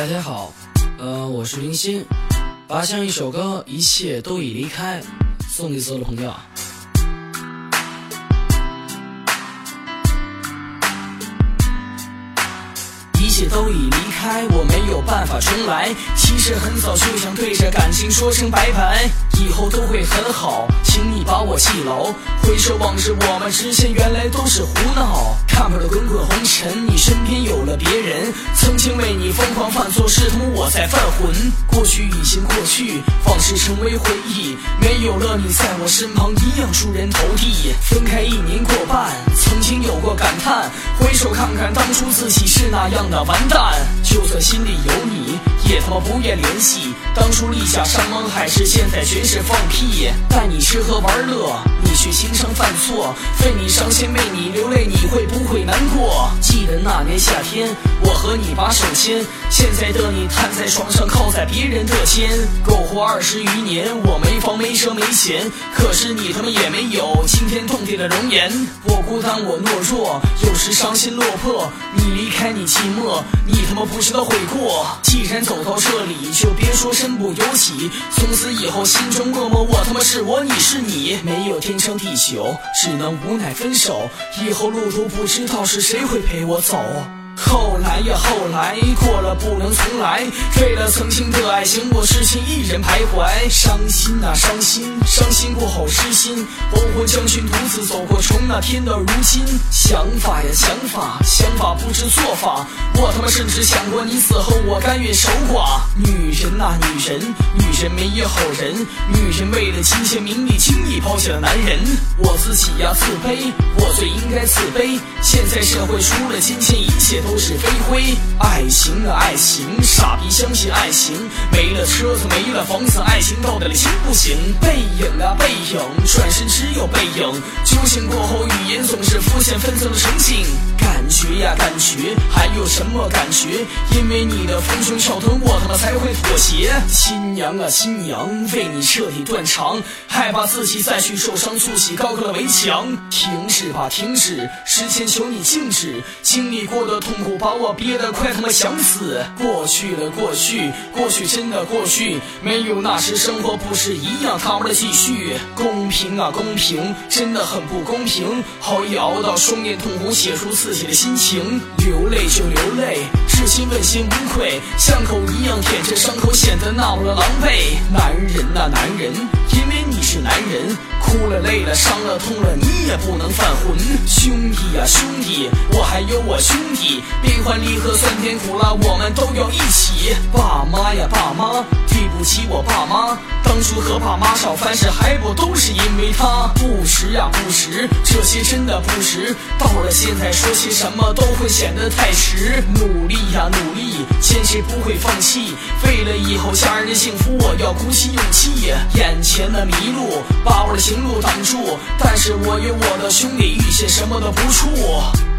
大家好，呃，我是林鑫，把像一首歌，一切都已离开，送给所有的朋友。切都已离开，我没有办法重来。其实很早就想对着感情说声拜拜，以后都会很好，请你把我记牢。回首往事，我们之间原来都是胡闹。看破了滚滚红尘，你身边有了别人。曾经为你疯狂犯错，试图我在犯浑。过去已经过去，往事成为回忆。没有了你在我身旁，一样出人头地。分开一年过半，经有过感叹。回首看看当初自己是那样的完蛋。就算心里有你，也他妈不愿联系。当初立下山盟海誓，现在全是放屁。带你吃喝玩乐，你却经常犯错。为你伤心，为你流泪，你会不会难过？记得那年夏天，我和你把手牵，现在的你瘫在床上，靠在别人的肩。苟活二十余年，我没房没车没钱，可是你他妈也没有今天你的容颜。我孤单，我懦弱，有时伤心落魄。你离开，你寂寞，你他妈不知道悔过。既然走到这里，就别说身不由己。从此以后，心中默默，我他妈是我，你是你，没有天长地久，只能无奈分手。以后路途不知道是谁会陪我走。后来呀，后来过了不能重来。为了曾经的爱情，我痴心一人徘徊。伤心啊，伤心，伤心过后失心。黄昏将军独自走过，从那天到如今。想法呀，想法，想法不知做法。我他妈甚至想过，你死后我甘愿守寡。女人呐，女人，女人没有好人。女人为了金钱名利，轻易抛下了男人。我自己呀，自卑，我最应该自卑。现在社会除了金钱，一切都是飞灰。爱情啊，爱情，傻逼相信爱情。没了车子，没了房子，爱情到底行不行？背影啊，背影，转身只有背影。酒醒过后，语言总是浮现纷争的场景。感觉呀，感觉，还什么感觉？因为你的丰胸翘臀，我他妈才会妥协。新娘啊，新娘，为你彻底断肠，害怕自己再去受伤，筑起高高的围墙。停止吧，停止，时间求你静止。经历过的痛苦把我憋得快他妈想死。过去了，过去，过去真的过去，没有那时生活不是一样他妈的继续。公平啊，公平，真的很不公平。熬夜熬到双眼痛苦，写出自己的心情，流泪就流流泪，至今问心无愧，像狗一样舔着伤口，显得那么的狼狈。男人呐，男人，因为你是男人，哭了累了伤了痛了，你也不能犯浑。兄弟呀，兄弟，我还有我兄弟，悲欢离合酸甜苦辣，我们都要一起。爸妈呀，爸妈，对不起我爸妈，当初和爸妈吵翻事还不都是因为他不识啊不识，这些真的不值。到了现在说些什么都会显得太迟。努力呀努力，坚持不会放弃，为了以后家人的幸福，我要鼓起勇气。眼前的迷路把我的行路挡住，但是我有我的兄弟，遇见什么都不怵。